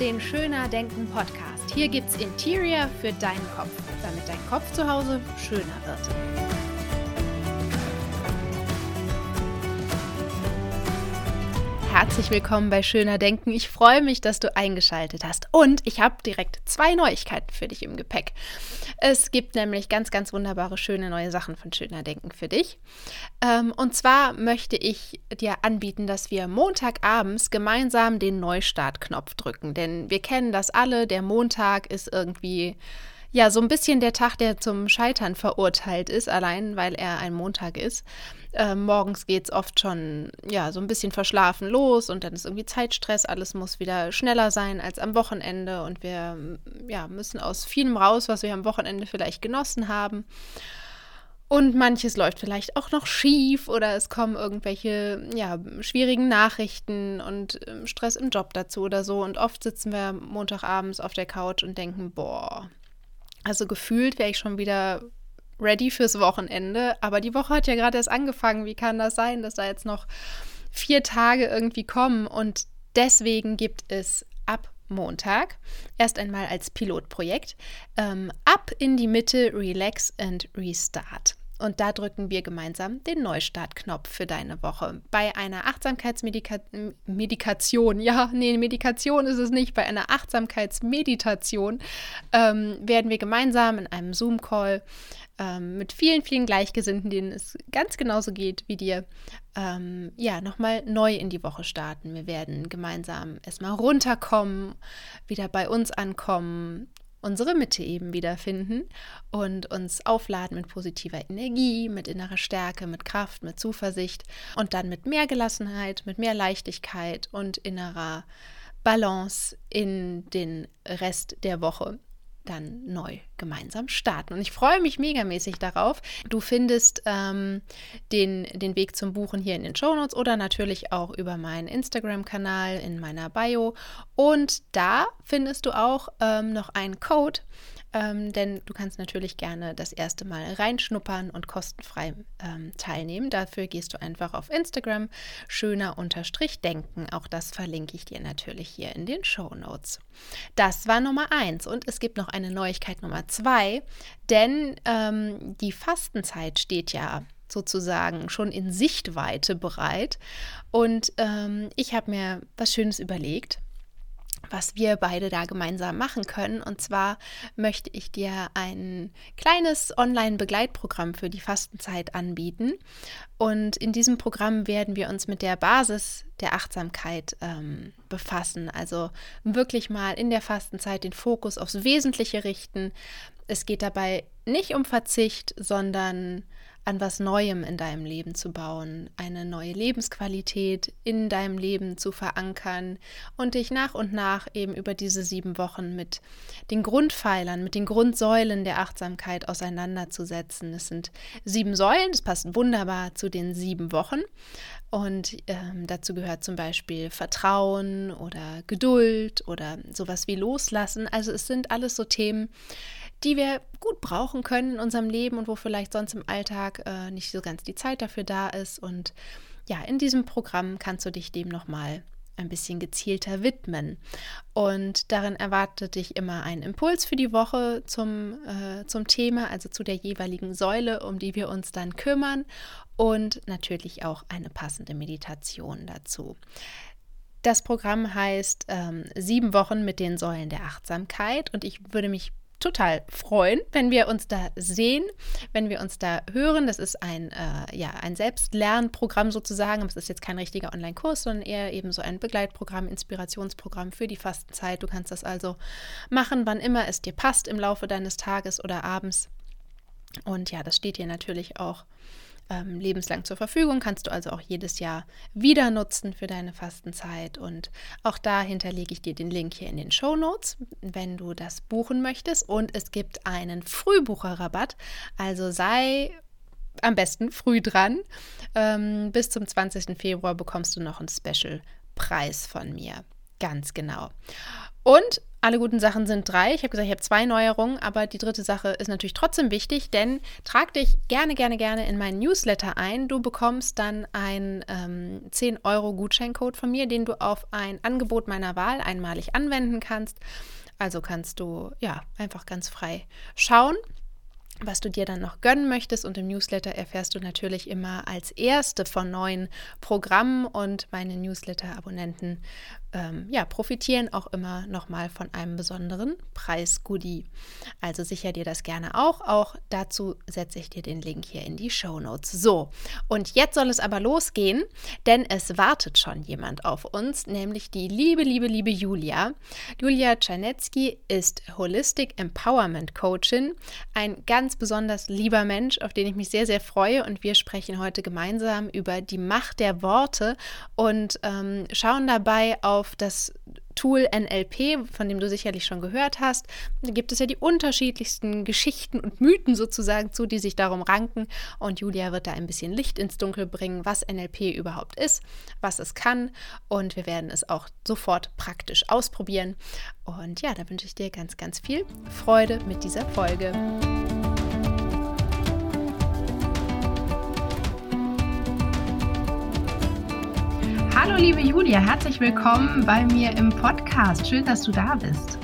den Schöner Denken Podcast. Hier gibt's Interior für deinen Kopf, damit dein Kopf zu Hause schöner wird. Herzlich willkommen bei Schöner Denken. Ich freue mich, dass du eingeschaltet hast. Und ich habe direkt zwei Neuigkeiten für dich im Gepäck. Es gibt nämlich ganz, ganz wunderbare, schöne neue Sachen von Schöner Denken für dich. Ähm, und zwar möchte ich dir anbieten, dass wir Montagabends gemeinsam den Neustartknopf drücken. Denn wir kennen das alle. Der Montag ist irgendwie ja, so ein bisschen der Tag, der zum Scheitern verurteilt ist, allein weil er ein Montag ist. Äh, morgens geht es oft schon, ja, so ein bisschen verschlafen los und dann ist irgendwie Zeitstress, alles muss wieder schneller sein als am Wochenende und wir, ja, müssen aus vielem raus, was wir am Wochenende vielleicht genossen haben. Und manches läuft vielleicht auch noch schief oder es kommen irgendwelche ja, schwierigen Nachrichten und ähm, Stress im Job dazu oder so. Und oft sitzen wir Montagabends auf der Couch und denken, boah, also gefühlt wäre ich schon wieder ready fürs Wochenende. Aber die Woche hat ja gerade erst angefangen. Wie kann das sein, dass da jetzt noch vier Tage irgendwie kommen? Und deswegen gibt es ab Montag erst einmal als Pilotprojekt ähm, ab in die Mitte Relax and Restart. Und da drücken wir gemeinsam den Neustartknopf für deine Woche. Bei einer Achtsamkeitsmedikation, ja, nee, Medikation ist es nicht, bei einer Achtsamkeitsmeditation ähm, werden wir gemeinsam in einem Zoom-Call ähm, mit vielen, vielen Gleichgesinnten, denen es ganz genauso geht wie dir, ähm, ja, nochmal neu in die Woche starten. Wir werden gemeinsam erstmal runterkommen, wieder bei uns ankommen, unsere Mitte eben wiederfinden und uns aufladen mit positiver Energie, mit innerer Stärke, mit Kraft, mit Zuversicht und dann mit mehr Gelassenheit, mit mehr Leichtigkeit und innerer Balance in den Rest der Woche dann neu gemeinsam starten. Und ich freue mich megamäßig darauf. Du findest ähm, den, den Weg zum Buchen hier in den Show Notes oder natürlich auch über meinen Instagram-Kanal in meiner Bio. Und da findest du auch ähm, noch einen Code, ähm, denn du kannst natürlich gerne das erste Mal reinschnuppern und kostenfrei ähm, teilnehmen. Dafür gehst du einfach auf Instagram schöner unterstrich denken. Auch das verlinke ich dir natürlich hier in den Show Notes. Das war Nummer eins und es gibt noch eine Neuigkeit Nummer zwei, denn ähm, die Fastenzeit steht ja sozusagen schon in Sichtweite bereit. Und ähm, ich habe mir was Schönes überlegt was wir beide da gemeinsam machen können. Und zwar möchte ich dir ein kleines Online-Begleitprogramm für die Fastenzeit anbieten. Und in diesem Programm werden wir uns mit der Basis der Achtsamkeit ähm, befassen. Also wirklich mal in der Fastenzeit den Fokus aufs Wesentliche richten. Es geht dabei nicht um Verzicht, sondern an was Neuem in deinem Leben zu bauen, eine neue Lebensqualität in deinem Leben zu verankern und dich nach und nach eben über diese sieben Wochen mit den Grundpfeilern, mit den Grundsäulen der Achtsamkeit auseinanderzusetzen. Es sind sieben Säulen, das passt wunderbar zu den sieben Wochen. Und ähm, dazu gehört zum Beispiel Vertrauen oder Geduld oder sowas wie Loslassen. Also es sind alles so Themen, die wir gut brauchen können in unserem Leben und wo vielleicht sonst im Alltag äh, nicht so ganz die Zeit dafür da ist. Und ja, in diesem Programm kannst du dich dem nochmal ein bisschen gezielter widmen. Und darin erwartet dich immer ein Impuls für die Woche zum, äh, zum Thema, also zu der jeweiligen Säule, um die wir uns dann kümmern und natürlich auch eine passende Meditation dazu. Das Programm heißt ähm, Sieben Wochen mit den Säulen der Achtsamkeit und ich würde mich total freuen, wenn wir uns da sehen, wenn wir uns da hören. Das ist ein, äh, ja, ein Selbstlernprogramm sozusagen. Es ist jetzt kein richtiger Online-Kurs, sondern eher eben so ein Begleitprogramm, Inspirationsprogramm für die Fastenzeit. Du kannst das also machen, wann immer es dir passt, im Laufe deines Tages oder abends. Und ja, das steht dir natürlich auch ähm, lebenslang zur Verfügung, kannst du also auch jedes Jahr wieder nutzen für deine Fastenzeit. Und auch da hinterlege ich dir den Link hier in den Show Notes, wenn du das buchen möchtest. Und es gibt einen Frühbucherrabatt, also sei am besten früh dran. Ähm, bis zum 20. Februar bekommst du noch einen Special-Preis von mir. Ganz genau. Und alle guten Sachen sind drei. Ich habe gesagt, ich habe zwei Neuerungen, aber die dritte Sache ist natürlich trotzdem wichtig, denn trag dich gerne, gerne, gerne in meinen Newsletter ein. Du bekommst dann einen ähm, 10-Euro-Gutscheincode von mir, den du auf ein Angebot meiner Wahl einmalig anwenden kannst. Also kannst du ja einfach ganz frei schauen was du dir dann noch gönnen möchtest. Und im Newsletter erfährst du natürlich immer als erste von neuen Programmen und meine Newsletter-Abonnenten ähm, ja, profitieren auch immer nochmal von einem besonderen Preis-Goodie. Also sicher dir das gerne auch. Auch dazu setze ich dir den Link hier in die Show Notes. So, und jetzt soll es aber losgehen, denn es wartet schon jemand auf uns, nämlich die liebe, liebe, liebe Julia. Julia Czarnecki ist Holistic Empowerment Coachin, ein ganz besonders lieber Mensch, auf den ich mich sehr, sehr freue. Und wir sprechen heute gemeinsam über die Macht der Worte und ähm, schauen dabei auf auf das Tool NLP, von dem du sicherlich schon gehört hast. Da gibt es ja die unterschiedlichsten Geschichten und Mythen sozusagen zu, die sich darum ranken. Und Julia wird da ein bisschen Licht ins Dunkel bringen, was NLP überhaupt ist, was es kann. Und wir werden es auch sofort praktisch ausprobieren. Und ja, da wünsche ich dir ganz, ganz viel Freude mit dieser Folge. Hallo liebe Julia, herzlich willkommen bei mir im Podcast. Schön, dass du da bist.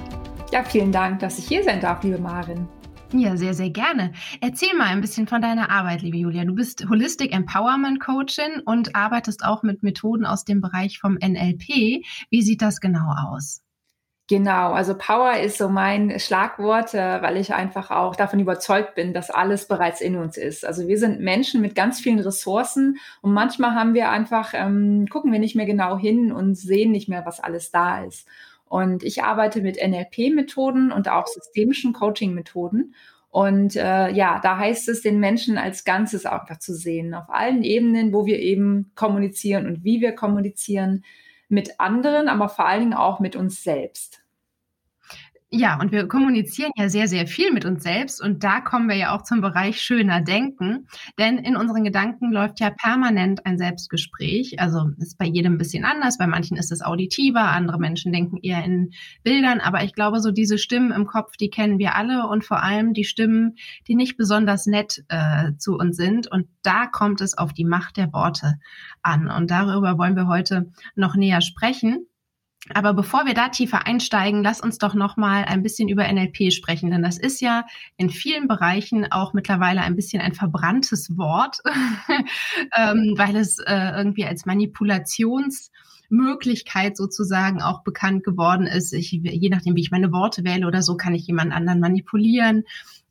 Ja, vielen Dank, dass ich hier sein darf, liebe Marin. Ja, sehr, sehr gerne. Erzähl mal ein bisschen von deiner Arbeit, liebe Julia. Du bist Holistic Empowerment Coachin und arbeitest auch mit Methoden aus dem Bereich vom NLP. Wie sieht das genau aus? Genau, also Power ist so mein Schlagwort, äh, weil ich einfach auch davon überzeugt bin, dass alles bereits in uns ist. Also wir sind Menschen mit ganz vielen Ressourcen und manchmal haben wir einfach, ähm, gucken wir nicht mehr genau hin und sehen nicht mehr, was alles da ist. Und ich arbeite mit NLP-Methoden und auch systemischen Coaching-Methoden. Und äh, ja, da heißt es, den Menschen als Ganzes einfach zu sehen, auf allen Ebenen, wo wir eben kommunizieren und wie wir kommunizieren mit anderen, aber vor allen Dingen auch mit uns selbst. Ja, und wir kommunizieren ja sehr, sehr viel mit uns selbst und da kommen wir ja auch zum Bereich schöner Denken, denn in unseren Gedanken läuft ja permanent ein Selbstgespräch. Also ist bei jedem ein bisschen anders, bei manchen ist es auditiver, andere Menschen denken eher in Bildern, aber ich glaube, so diese Stimmen im Kopf, die kennen wir alle und vor allem die Stimmen, die nicht besonders nett äh, zu uns sind und da kommt es auf die Macht der Worte an und darüber wollen wir heute noch näher sprechen. Aber bevor wir da tiefer einsteigen, lass uns doch noch mal ein bisschen über NLP sprechen, denn das ist ja in vielen Bereichen auch mittlerweile ein bisschen ein verbranntes Wort, ähm, weil es äh, irgendwie als Manipulationsmöglichkeit sozusagen auch bekannt geworden ist. Ich, je nachdem, wie ich meine Worte wähle oder so, kann ich jemand anderen manipulieren.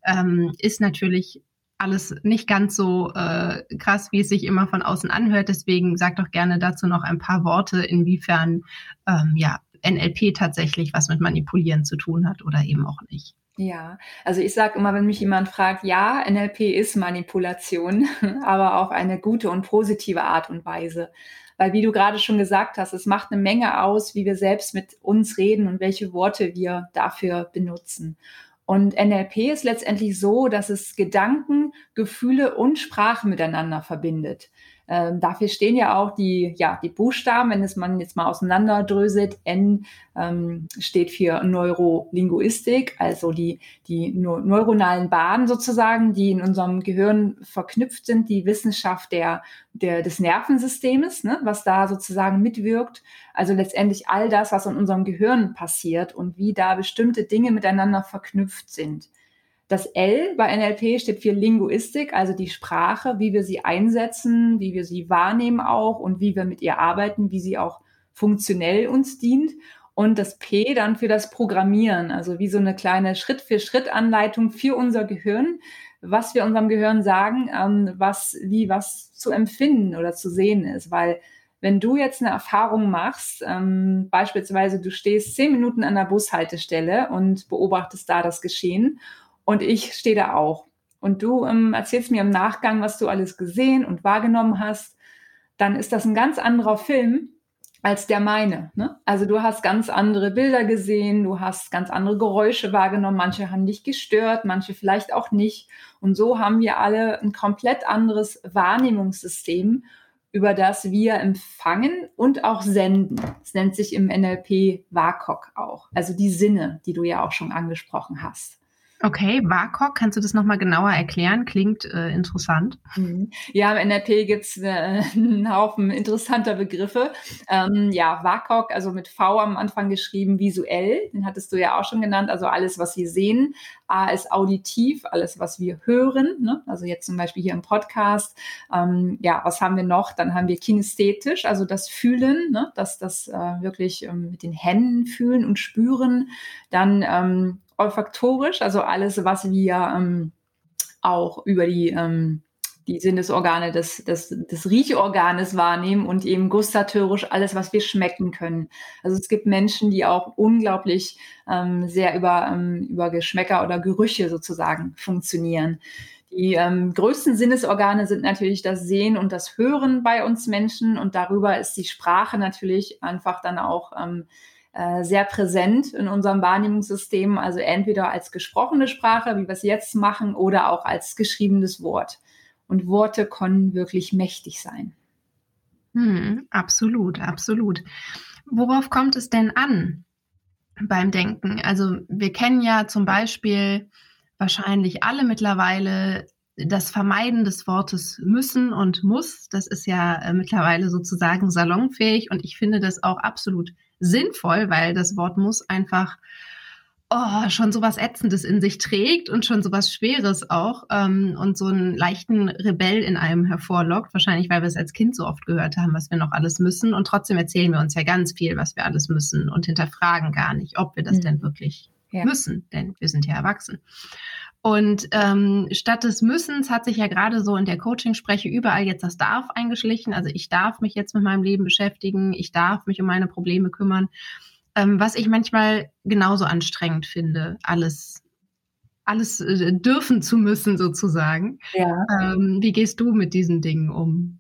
Ähm, ist natürlich alles nicht ganz so äh, krass, wie es sich immer von außen anhört. Deswegen sag doch gerne dazu noch ein paar Worte, inwiefern ähm, ja, NLP tatsächlich was mit Manipulieren zu tun hat oder eben auch nicht. Ja, also ich sage immer, wenn mich jemand fragt, ja, NLP ist Manipulation, aber auf eine gute und positive Art und Weise. Weil wie du gerade schon gesagt hast, es macht eine Menge aus, wie wir selbst mit uns reden und welche Worte wir dafür benutzen. Und NLP ist letztendlich so, dass es Gedanken, Gefühle und Sprache miteinander verbindet. Ähm, dafür stehen ja auch die, ja, die Buchstaben, wenn es man jetzt mal auseinanderdröselt. N ähm, steht für Neurolinguistik, also die, die neuronalen Bahnen sozusagen, die in unserem Gehirn verknüpft sind, die Wissenschaft der, der, des Nervensystems, ne, was da sozusagen mitwirkt. Also letztendlich all das, was in unserem Gehirn passiert und wie da bestimmte Dinge miteinander verknüpft sind. Das L bei NLP steht für Linguistik, also die Sprache, wie wir sie einsetzen, wie wir sie wahrnehmen auch und wie wir mit ihr arbeiten, wie sie auch funktionell uns dient. Und das P dann für das Programmieren, also wie so eine kleine Schritt-für-Schritt-Anleitung für unser Gehirn, was wir unserem Gehirn sagen, ähm, was, wie was zu empfinden oder zu sehen ist. Weil wenn du jetzt eine Erfahrung machst, ähm, beispielsweise du stehst zehn Minuten an der Bushaltestelle und beobachtest da das Geschehen und ich stehe da auch. Und du ähm, erzählst mir im Nachgang, was du alles gesehen und wahrgenommen hast. Dann ist das ein ganz anderer Film als der meine. Ne? Also du hast ganz andere Bilder gesehen, du hast ganz andere Geräusche wahrgenommen. Manche haben dich gestört, manche vielleicht auch nicht. Und so haben wir alle ein komplett anderes Wahrnehmungssystem über das wir empfangen und auch senden. Es nennt sich im NLP WAKOK auch, also die Sinne, die du ja auch schon angesprochen hast. Okay, WAKOK, kannst du das nochmal genauer erklären? Klingt äh, interessant. Mhm. Ja, im NLP gibt es äh, einen Haufen interessanter Begriffe. Ähm, ja, WAKOK, also mit V am Anfang geschrieben, visuell, den hattest du ja auch schon genannt, also alles, was wir sehen. A ist auditiv, alles, was wir hören, ne? also jetzt zum Beispiel hier im Podcast. Ähm, ja, was haben wir noch? Dann haben wir kinästhetisch, also das Fühlen, ne? das, das äh, wirklich ähm, mit den Händen fühlen und spüren. Dann ähm, olfaktorisch, also alles, was wir ähm, auch über die, ähm, die Sinnesorgane des, des, des Riechorganes wahrnehmen und eben gustatorisch alles, was wir schmecken können. Also es gibt Menschen, die auch unglaublich ähm, sehr über, ähm, über Geschmäcker oder Gerüche sozusagen funktionieren. Die ähm, größten Sinnesorgane sind natürlich das Sehen und das Hören bei uns Menschen und darüber ist die Sprache natürlich einfach dann auch ähm, äh, sehr präsent in unserem Wahrnehmungssystem, also entweder als gesprochene Sprache, wie wir es jetzt machen, oder auch als geschriebenes Wort. Und Worte können wirklich mächtig sein. Hm, absolut, absolut. Worauf kommt es denn an beim Denken? Also wir kennen ja zum Beispiel wahrscheinlich alle mittlerweile das Vermeiden des Wortes müssen und muss. Das ist ja äh, mittlerweile sozusagen salonfähig und ich finde das auch absolut sinnvoll, weil das Wort muss einfach oh, schon so was Ätzendes in sich trägt und schon so was Schweres auch ähm, und so einen leichten Rebell in einem hervorlockt. Wahrscheinlich, weil wir es als Kind so oft gehört haben, was wir noch alles müssen. Und trotzdem erzählen wir uns ja ganz viel, was wir alles müssen und hinterfragen gar nicht, ob wir das mhm. denn wirklich ja. müssen, denn wir sind ja erwachsen. Und ähm, statt des Müssens hat sich ja gerade so in der Coaching-Spreche überall jetzt das Darf eingeschlichen. Also ich darf mich jetzt mit meinem Leben beschäftigen, ich darf mich um meine Probleme kümmern. Ähm, was ich manchmal genauso anstrengend finde, alles, alles äh, dürfen zu müssen sozusagen. Ja. Ähm, wie gehst du mit diesen Dingen um?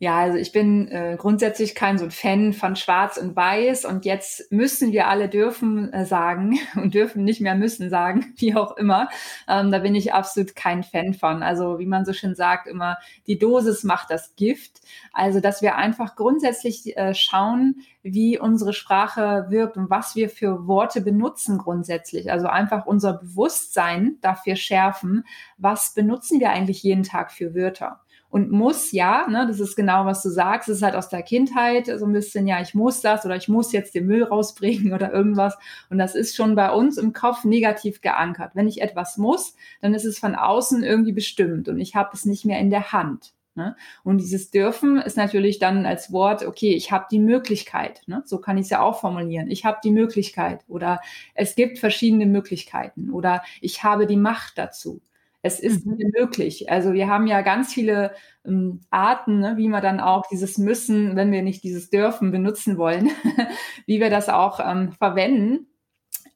Ja, also ich bin äh, grundsätzlich kein so ein Fan von Schwarz und Weiß und jetzt müssen wir alle dürfen äh, sagen und dürfen nicht mehr müssen sagen, wie auch immer. Ähm, da bin ich absolut kein Fan von. Also wie man so schön sagt, immer die Dosis macht das Gift. Also dass wir einfach grundsätzlich äh, schauen, wie unsere Sprache wirkt und was wir für Worte benutzen grundsätzlich. Also einfach unser Bewusstsein dafür schärfen, was benutzen wir eigentlich jeden Tag für Wörter und muss, ja, ne, das ist genau, was du sagst, das ist halt aus der Kindheit so ein bisschen, ja, ich muss das oder ich muss jetzt den Müll rausbringen oder irgendwas. Und das ist schon bei uns im Kopf negativ geankert. Wenn ich etwas muss, dann ist es von außen irgendwie bestimmt und ich habe es nicht mehr in der Hand. Ne? Und dieses dürfen ist natürlich dann als Wort, okay, ich habe die Möglichkeit. Ne? So kann ich es ja auch formulieren. Ich habe die Möglichkeit oder es gibt verschiedene Möglichkeiten oder ich habe die Macht dazu. Es ist mhm. möglich. Also wir haben ja ganz viele ähm, Arten, ne, wie wir dann auch dieses müssen, wenn wir nicht dieses dürfen, benutzen wollen, wie wir das auch ähm, verwenden.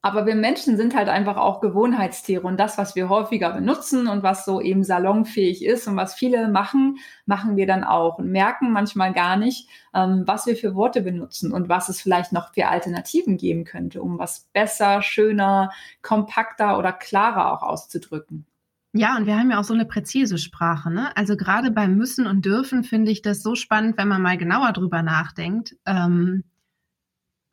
Aber wir Menschen sind halt einfach auch Gewohnheitstiere und das, was wir häufiger benutzen und was so eben salonfähig ist und was viele machen, machen wir dann auch und merken manchmal gar nicht, ähm, was wir für Worte benutzen und was es vielleicht noch für Alternativen geben könnte, um was besser, schöner, kompakter oder klarer auch auszudrücken. Ja, und wir haben ja auch so eine präzise Sprache. Ne? Also gerade beim Müssen und Dürfen finde ich das so spannend, wenn man mal genauer drüber nachdenkt ähm,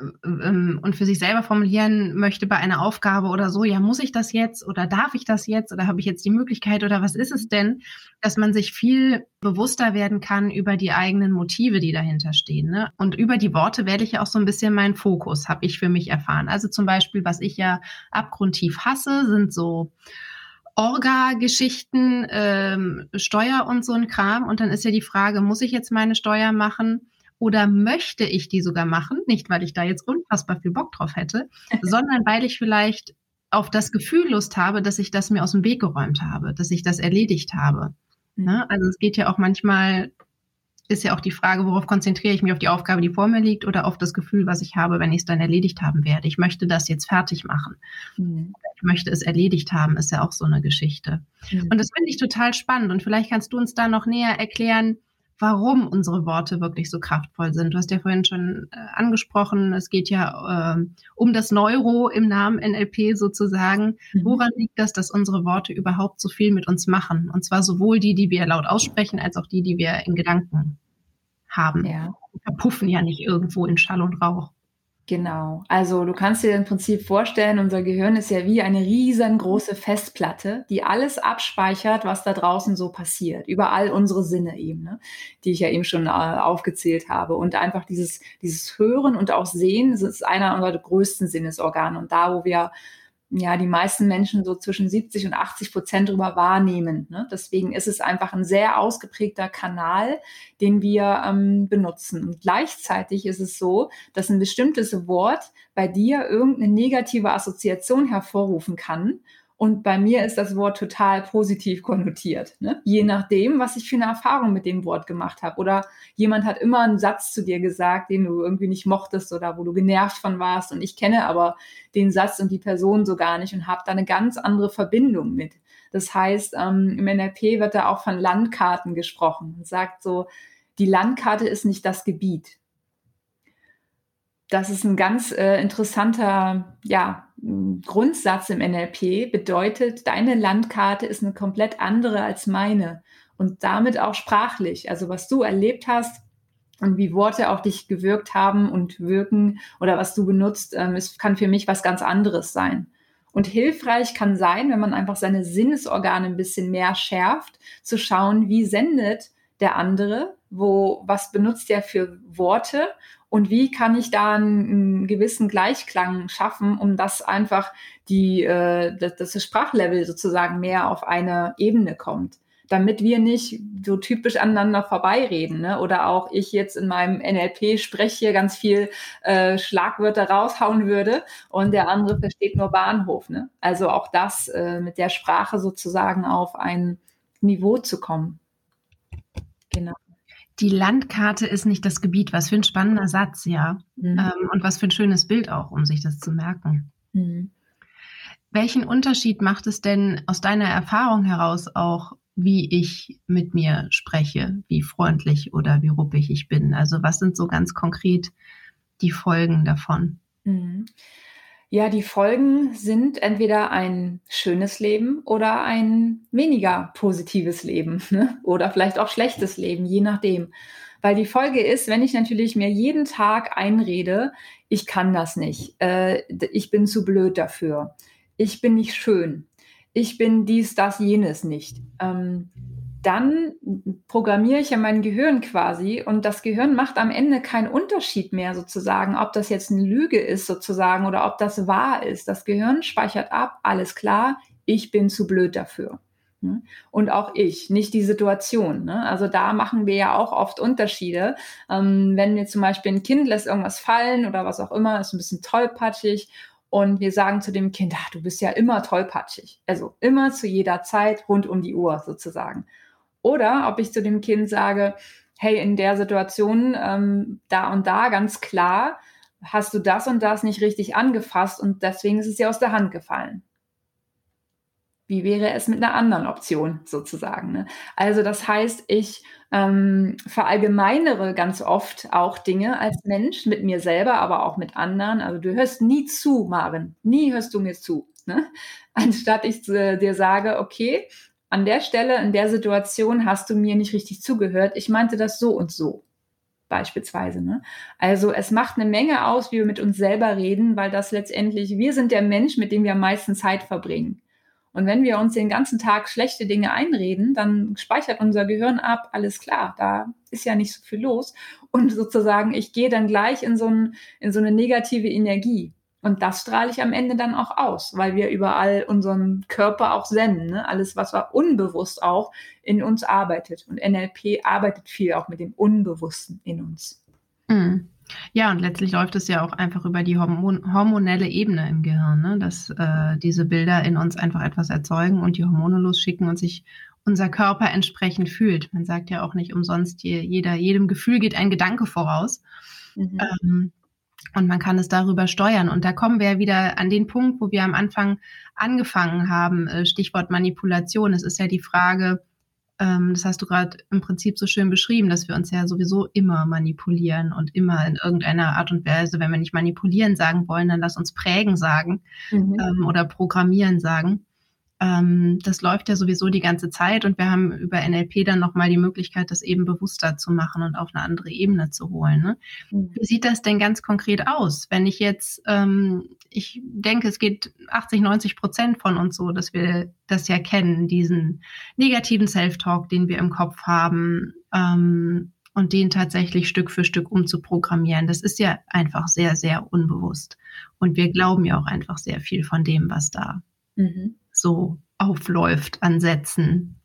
ähm, und für sich selber formulieren möchte bei einer Aufgabe oder so, ja, muss ich das jetzt oder darf ich das jetzt oder habe ich jetzt die Möglichkeit oder was ist es denn, dass man sich viel bewusster werden kann über die eigenen Motive, die dahinter stehen. Ne? Und über die Worte werde ich ja auch so ein bisschen meinen Fokus, habe ich für mich erfahren. Also zum Beispiel, was ich ja abgrundtief hasse, sind so Orga-Geschichten, ähm, Steuer und so ein Kram. Und dann ist ja die Frage, muss ich jetzt meine Steuer machen oder möchte ich die sogar machen? Nicht, weil ich da jetzt unfassbar viel Bock drauf hätte, sondern weil ich vielleicht auf das Gefühl Lust habe, dass ich das mir aus dem Weg geräumt habe, dass ich das erledigt habe. Ne? Also es geht ja auch manchmal ist ja auch die Frage, worauf konzentriere ich mich auf die Aufgabe, die vor mir liegt, oder auf das Gefühl, was ich habe, wenn ich es dann erledigt haben werde. Ich möchte das jetzt fertig machen. Mhm. Ich möchte es erledigt haben, ist ja auch so eine Geschichte. Mhm. Und das finde ich total spannend. Und vielleicht kannst du uns da noch näher erklären, warum unsere Worte wirklich so kraftvoll sind. Du hast ja vorhin schon äh, angesprochen, es geht ja äh, um das Neuro im Namen NLP sozusagen. Mhm. Woran liegt das, dass unsere Worte überhaupt so viel mit uns machen? Und zwar sowohl die, die wir laut aussprechen, als auch die, die wir in Gedanken haben. Ja. Verpuffen ja nicht irgendwo in Schall und Rauch. Genau. Also du kannst dir im Prinzip vorstellen, unser Gehirn ist ja wie eine riesengroße Festplatte, die alles abspeichert, was da draußen so passiert, über all unsere Sinne eben, ne? die ich ja eben schon äh, aufgezählt habe. Und einfach dieses, dieses Hören und auch Sehen, das ist einer unserer größten Sinnesorgane. Und da, wo wir ja, die meisten Menschen so zwischen 70 und 80 Prozent drüber wahrnehmen. Ne? Deswegen ist es einfach ein sehr ausgeprägter Kanal, den wir ähm, benutzen. Und gleichzeitig ist es so, dass ein bestimmtes Wort bei dir irgendeine negative Assoziation hervorrufen kann und bei mir ist das Wort total positiv konnotiert. Ne? Je nachdem, was ich für eine Erfahrung mit dem Wort gemacht habe. Oder jemand hat immer einen Satz zu dir gesagt, den du irgendwie nicht mochtest oder wo du genervt von warst. Und ich kenne aber den Satz und die Person so gar nicht und habe da eine ganz andere Verbindung mit. Das heißt, ähm, im NLP wird da auch von Landkarten gesprochen und sagt so, die Landkarte ist nicht das Gebiet das ist ein ganz äh, interessanter ja, Grundsatz im NLP. Bedeutet, deine Landkarte ist eine komplett andere als meine und damit auch sprachlich. Also was du erlebt hast und wie Worte auf dich gewirkt haben und wirken oder was du benutzt, ähm, es kann für mich was ganz anderes sein. Und hilfreich kann sein, wenn man einfach seine Sinnesorgane ein bisschen mehr schärft, zu schauen, wie sendet der andere, wo, was benutzt er für Worte und wie kann ich da einen, einen gewissen Gleichklang schaffen, um das einfach die, äh, dass das Sprachlevel sozusagen mehr auf eine Ebene kommt damit wir nicht so typisch aneinander vorbeireden. Ne? Oder auch ich jetzt in meinem NLP spreche ganz viel äh, Schlagwörter raushauen würde und der andere versteht nur Bahnhof. Ne? Also auch das äh, mit der Sprache sozusagen auf ein Niveau zu kommen. Genau die Landkarte ist nicht das Gebiet. Was für ein spannender Satz, ja. Mhm. Ähm, und was für ein schönes Bild auch, um sich das zu merken. Mhm. Welchen Unterschied macht es denn aus deiner Erfahrung heraus auch, wie ich mit mir spreche, wie freundlich oder wie ruppig ich bin? Also was sind so ganz konkret die Folgen davon? Mhm. Ja, die Folgen sind entweder ein schönes Leben oder ein weniger positives Leben ne? oder vielleicht auch schlechtes Leben, je nachdem. Weil die Folge ist, wenn ich natürlich mir jeden Tag einrede, ich kann das nicht, äh, ich bin zu blöd dafür, ich bin nicht schön, ich bin dies, das, jenes nicht. Ähm, dann programmiere ich ja mein Gehirn quasi und das Gehirn macht am Ende keinen Unterschied mehr sozusagen, ob das jetzt eine Lüge ist sozusagen oder ob das wahr ist. Das Gehirn speichert ab, alles klar, ich bin zu blöd dafür. Ne? Und auch ich, nicht die Situation. Ne? Also da machen wir ja auch oft Unterschiede. Ähm, wenn mir zum Beispiel ein Kind lässt irgendwas fallen oder was auch immer, ist ein bisschen tollpatschig und wir sagen zu dem Kind, ach, du bist ja immer tollpatschig. Also immer zu jeder Zeit rund um die Uhr sozusagen. Oder ob ich zu dem Kind sage, hey, in der Situation ähm, da und da ganz klar, hast du das und das nicht richtig angefasst und deswegen ist es dir aus der Hand gefallen. Wie wäre es mit einer anderen Option sozusagen? Ne? Also das heißt, ich ähm, verallgemeinere ganz oft auch Dinge als Mensch mit mir selber, aber auch mit anderen. Also du hörst nie zu, Marvin. Nie hörst du mir zu. Ne? Anstatt ich äh, dir sage, okay, an der Stelle, in der Situation hast du mir nicht richtig zugehört. Ich meinte das so und so. Beispielsweise. Ne? Also es macht eine Menge aus, wie wir mit uns selber reden, weil das letztendlich, wir sind der Mensch, mit dem wir am meisten Zeit verbringen. Und wenn wir uns den ganzen Tag schlechte Dinge einreden, dann speichert unser Gehirn ab, alles klar, da ist ja nicht so viel los. Und sozusagen, ich gehe dann gleich in so, ein, in so eine negative Energie. Und das strahle ich am Ende dann auch aus, weil wir überall unseren Körper auch senden. Ne? Alles, was war unbewusst auch in uns arbeitet. Und NLP arbeitet viel auch mit dem Unbewussten in uns. Mhm. Ja, und letztlich läuft es ja auch einfach über die Hormon hormonelle Ebene im Gehirn, ne? dass äh, diese Bilder in uns einfach etwas erzeugen und die Hormone losschicken und sich unser Körper entsprechend fühlt. Man sagt ja auch nicht umsonst, jeder, jedem Gefühl geht ein Gedanke voraus. Mhm. Ähm, und man kann es darüber steuern. Und da kommen wir ja wieder an den Punkt, wo wir am Anfang angefangen haben, äh, Stichwort Manipulation. Es ist ja die Frage, ähm, das hast du gerade im Prinzip so schön beschrieben, dass wir uns ja sowieso immer manipulieren und immer in irgendeiner Art und Weise, wenn wir nicht manipulieren sagen wollen, dann lass uns prägen sagen mhm. Ähm, oder programmieren sagen. Ähm, das läuft ja sowieso die ganze Zeit und wir haben über NLP dann nochmal die Möglichkeit, das eben bewusster zu machen und auf eine andere Ebene zu holen. Ne? Mhm. Wie sieht das denn ganz konkret aus? Wenn ich jetzt, ähm, ich denke, es geht 80, 90 Prozent von uns so, dass wir das ja kennen, diesen negativen Self-Talk, den wir im Kopf haben. Ähm, und den tatsächlich Stück für Stück umzuprogrammieren. Das ist ja einfach sehr, sehr unbewusst. Und wir glauben ja auch einfach sehr viel von dem, was da mhm so aufläuft an Sätzen.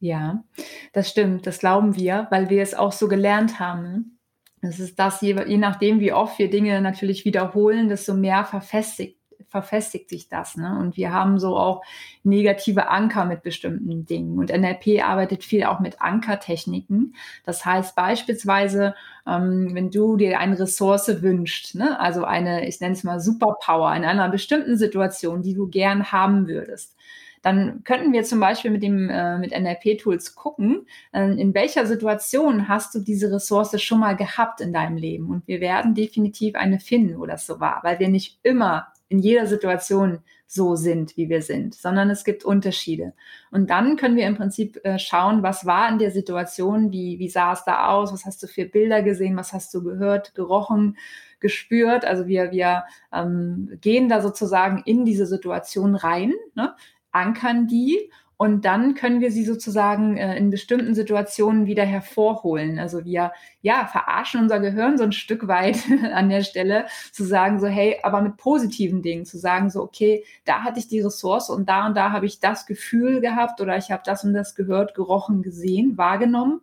Ja, das stimmt, das glauben wir, weil wir es auch so gelernt haben. Das ist das, je, je nachdem, wie oft wir Dinge natürlich wiederholen, desto mehr verfestigt verfestigt sich das. Ne? Und wir haben so auch negative Anker mit bestimmten Dingen. Und NLP arbeitet viel auch mit Ankertechniken. Das heißt beispielsweise, ähm, wenn du dir eine Ressource wünschst, ne? also eine, ich nenne es mal Superpower in einer bestimmten Situation, die du gern haben würdest, dann könnten wir zum Beispiel mit dem äh, mit NLP-Tools gucken, äh, in welcher Situation hast du diese Ressource schon mal gehabt in deinem Leben. Und wir werden definitiv eine finden, wo das so war, weil wir nicht immer in jeder Situation so sind, wie wir sind, sondern es gibt Unterschiede. Und dann können wir im Prinzip äh, schauen, was war in der Situation, wie, wie sah es da aus, was hast du für Bilder gesehen, was hast du gehört, gerochen, gespürt. Also wir, wir ähm, gehen da sozusagen in diese Situation rein, ne, ankern die und dann können wir sie sozusagen äh, in bestimmten Situationen wieder hervorholen. Also wir, ja, verarschen unser Gehirn so ein Stück weit an der Stelle, zu sagen so, hey, aber mit positiven Dingen, zu sagen so, okay, da hatte ich die Ressource und da und da habe ich das Gefühl gehabt oder ich habe das und das gehört, gerochen, gesehen, wahrgenommen.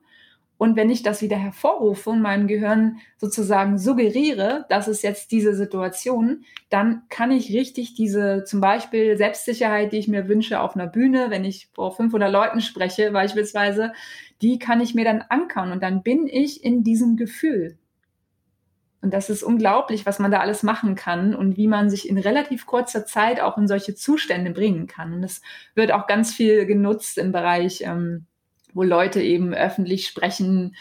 Und wenn ich das wieder hervorrufe und meinem Gehirn sozusagen suggeriere, das ist jetzt diese Situation, dann kann ich richtig diese zum Beispiel Selbstsicherheit, die ich mir wünsche auf einer Bühne, wenn ich vor 500 Leuten spreche beispielsweise, die kann ich mir dann ankern und dann bin ich in diesem Gefühl. Und das ist unglaublich, was man da alles machen kann und wie man sich in relativ kurzer Zeit auch in solche Zustände bringen kann. Und es wird auch ganz viel genutzt im Bereich ähm, wo Leute eben öffentlich sprechen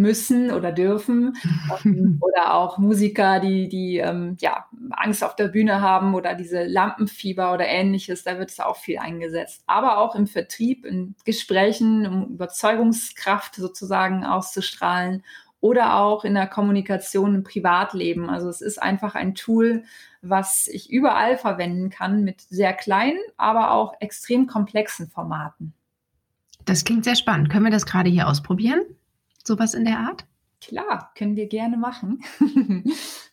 müssen oder dürfen ähm, oder auch Musiker, die die ähm, ja Angst auf der Bühne haben oder diese Lampenfieber oder ähnliches, da wird es auch viel eingesetzt. Aber auch im Vertrieb, in Gesprächen, um Überzeugungskraft sozusagen auszustrahlen oder auch in der Kommunikation im Privatleben. Also es ist einfach ein Tool, was ich überall verwenden kann mit sehr kleinen, aber auch extrem komplexen Formaten. Das klingt sehr spannend. Können wir das gerade hier ausprobieren? Sowas in der Art? Klar, können wir gerne machen.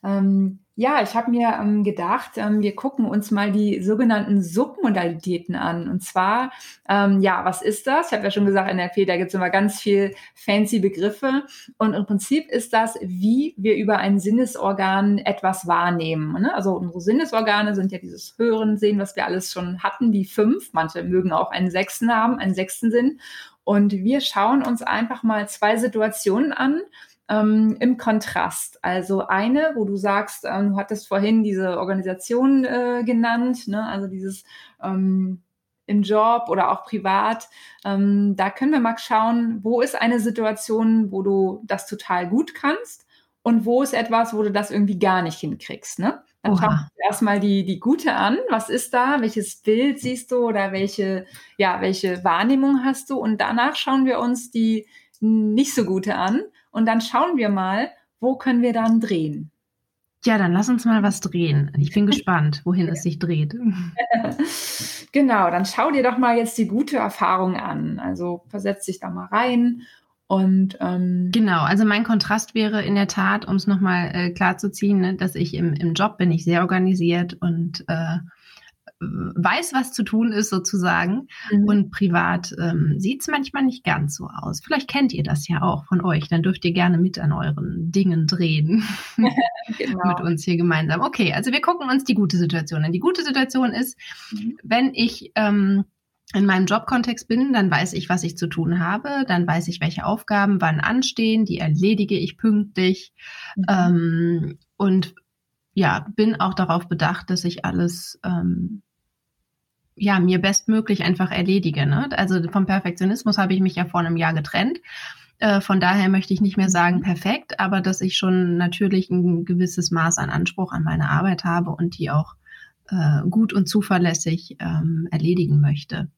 ähm, ja, ich habe mir ähm, gedacht, ähm, wir gucken uns mal die sogenannten Submodalitäten an. Und zwar, ähm, ja, was ist das? Ich habe ja schon gesagt, NLP, da gibt es immer ganz viel fancy Begriffe. Und im Prinzip ist das, wie wir über ein Sinnesorgan etwas wahrnehmen. Ne? Also unsere Sinnesorgane sind ja dieses Hören, Sehen, was wir alles schon hatten, die fünf. Manche mögen auch einen sechsten haben, einen sechsten Sinn. Und wir schauen uns einfach mal zwei Situationen an ähm, im Kontrast. Also eine, wo du sagst, ähm, du hattest vorhin diese Organisation äh, genannt, ne? also dieses ähm, im Job oder auch privat. Ähm, da können wir mal schauen, wo ist eine Situation, wo du das total gut kannst und wo ist etwas, wo du das irgendwie gar nicht hinkriegst. Ne? Dann Oha. schauen wir erstmal die, die gute an. Was ist da? Welches Bild siehst du oder welche, ja, welche Wahrnehmung hast du? Und danach schauen wir uns die nicht so gute an und dann schauen wir mal, wo können wir dann drehen. Ja, dann lass uns mal was drehen. Ich bin gespannt, wohin es sich dreht. genau, dann schau dir doch mal jetzt die gute Erfahrung an. Also versetz dich da mal rein und ähm, genau, also mein Kontrast wäre in der Tat, um es nochmal äh, klar zu ziehen, ne, dass ich im, im Job bin ich sehr organisiert und äh, weiß, was zu tun ist sozusagen. Mhm. Und privat ähm, sieht es manchmal nicht ganz so aus. Vielleicht kennt ihr das ja auch von euch. Dann dürft ihr gerne mit an euren Dingen drehen. genau. mit uns hier gemeinsam. Okay, also wir gucken uns die gute Situation an. Die gute Situation ist, mhm. wenn ich ähm, in meinem Jobkontext bin, dann weiß ich, was ich zu tun habe, dann weiß ich, welche Aufgaben wann anstehen, die erledige ich pünktlich mhm. ähm, und ja, bin auch darauf bedacht, dass ich alles ähm, ja, mir bestmöglich einfach erledige. Ne? Also vom Perfektionismus habe ich mich ja vor einem Jahr getrennt. Äh, von daher möchte ich nicht mehr sagen perfekt, aber dass ich schon natürlich ein gewisses Maß an Anspruch an meine Arbeit habe und die auch äh, gut und zuverlässig ähm, erledigen möchte.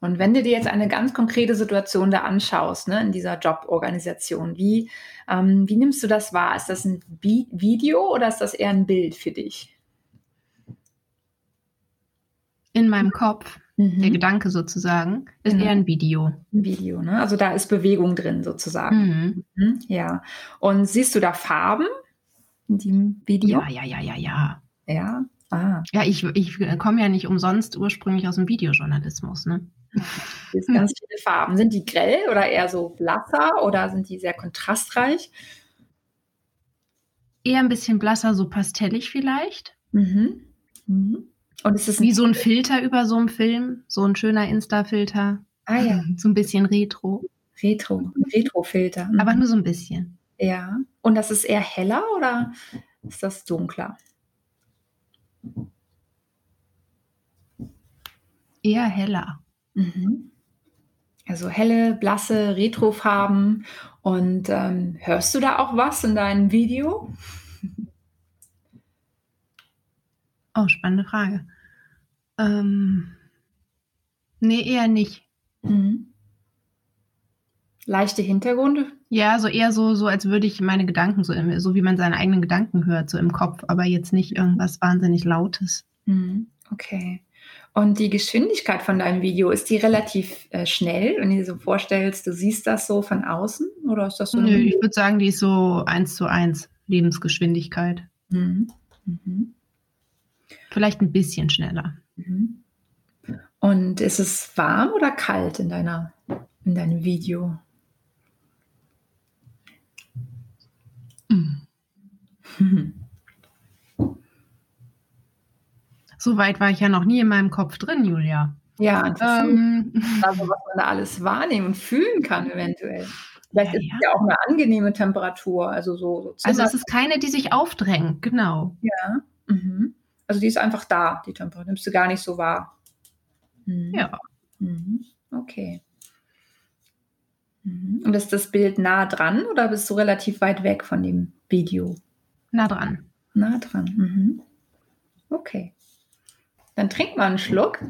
Und wenn du dir jetzt eine ganz konkrete Situation da anschaust, ne, in dieser Joborganisation, wie, ähm, wie nimmst du das wahr? Ist das ein Bi Video oder ist das eher ein Bild für dich? In meinem Kopf, mhm. der Gedanke sozusagen, ist mhm. eher ein Video. Ein Video, ne? Also da ist Bewegung drin sozusagen. Mhm. mhm. Ja. Und siehst du da Farben in dem Video? Ja, ja, ja, ja, ja. Ja. Ah. Ja, ich, ich komme ja nicht umsonst ursprünglich aus dem Videojournalismus, ne? Es sind ganz viele Farben. Sind die grell oder eher so blasser oder sind die sehr kontrastreich? Eher ein bisschen blasser, so pastellig vielleicht. Mhm. Mhm. Und ist es wie so ein Filter über so einem Film, so ein schöner Insta-Filter. Ah ja. So ein bisschen Retro. Retro, Retro-Filter. Mhm. Aber nur so ein bisschen. Ja. Und das ist eher heller oder ist das dunkler? Eher heller. Mhm. Also helle, blasse Retrofarben. Und ähm, hörst du da auch was in deinem Video? Oh, spannende Frage. Ähm, nee, eher nicht. Mhm. Leichte Hintergründe? Ja, so eher so, so, als würde ich meine Gedanken, so, so wie man seine eigenen Gedanken hört, so im Kopf, aber jetzt nicht irgendwas wahnsinnig Lautes. Mhm. Okay. Und die Geschwindigkeit von deinem Video, ist die relativ äh, schnell, wenn du dir so vorstellst, du siehst das so von außen? Oder ist das so? Nö, ich würde sagen, die ist so eins zu eins Lebensgeschwindigkeit. Mhm. Mhm. Vielleicht ein bisschen schneller. Mhm. Und ist es warm oder kalt in, deiner, in deinem Video? Mhm. So weit war ich ja noch nie in meinem Kopf drin, Julia. Ja, ähm, also, was man da alles wahrnehmen und fühlen kann, eventuell. Vielleicht ja, ist es ja. auch eine angenehme Temperatur. Also, so, so also es ist keine, die sich aufdrängt, genau. Ja. Mhm. Also die ist einfach da, die Temperatur. Nimmst du gar nicht so wahr. Mhm. Ja. Mhm. Okay. Mhm. Und ist das Bild nah dran oder bist du relativ weit weg von dem Video? Nah dran. Nah dran. Mhm. Okay. Dann trink mal einen Schluck.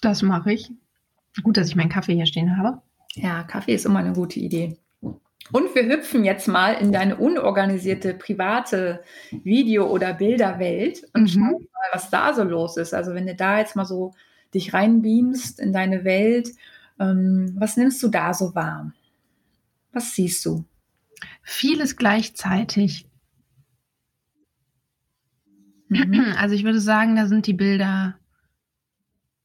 das mache ich. Gut, dass ich meinen Kaffee hier stehen habe. Ja, Kaffee ist immer eine gute Idee. Und wir hüpfen jetzt mal in deine unorganisierte private Video- oder Bilderwelt und mhm. schauen mal, was da so los ist. Also wenn du da jetzt mal so dich reinbeamst in deine Welt, ähm, was nimmst du da so wahr? Was siehst du? Vieles gleichzeitig. Mhm. Also ich würde sagen, da sind die Bilder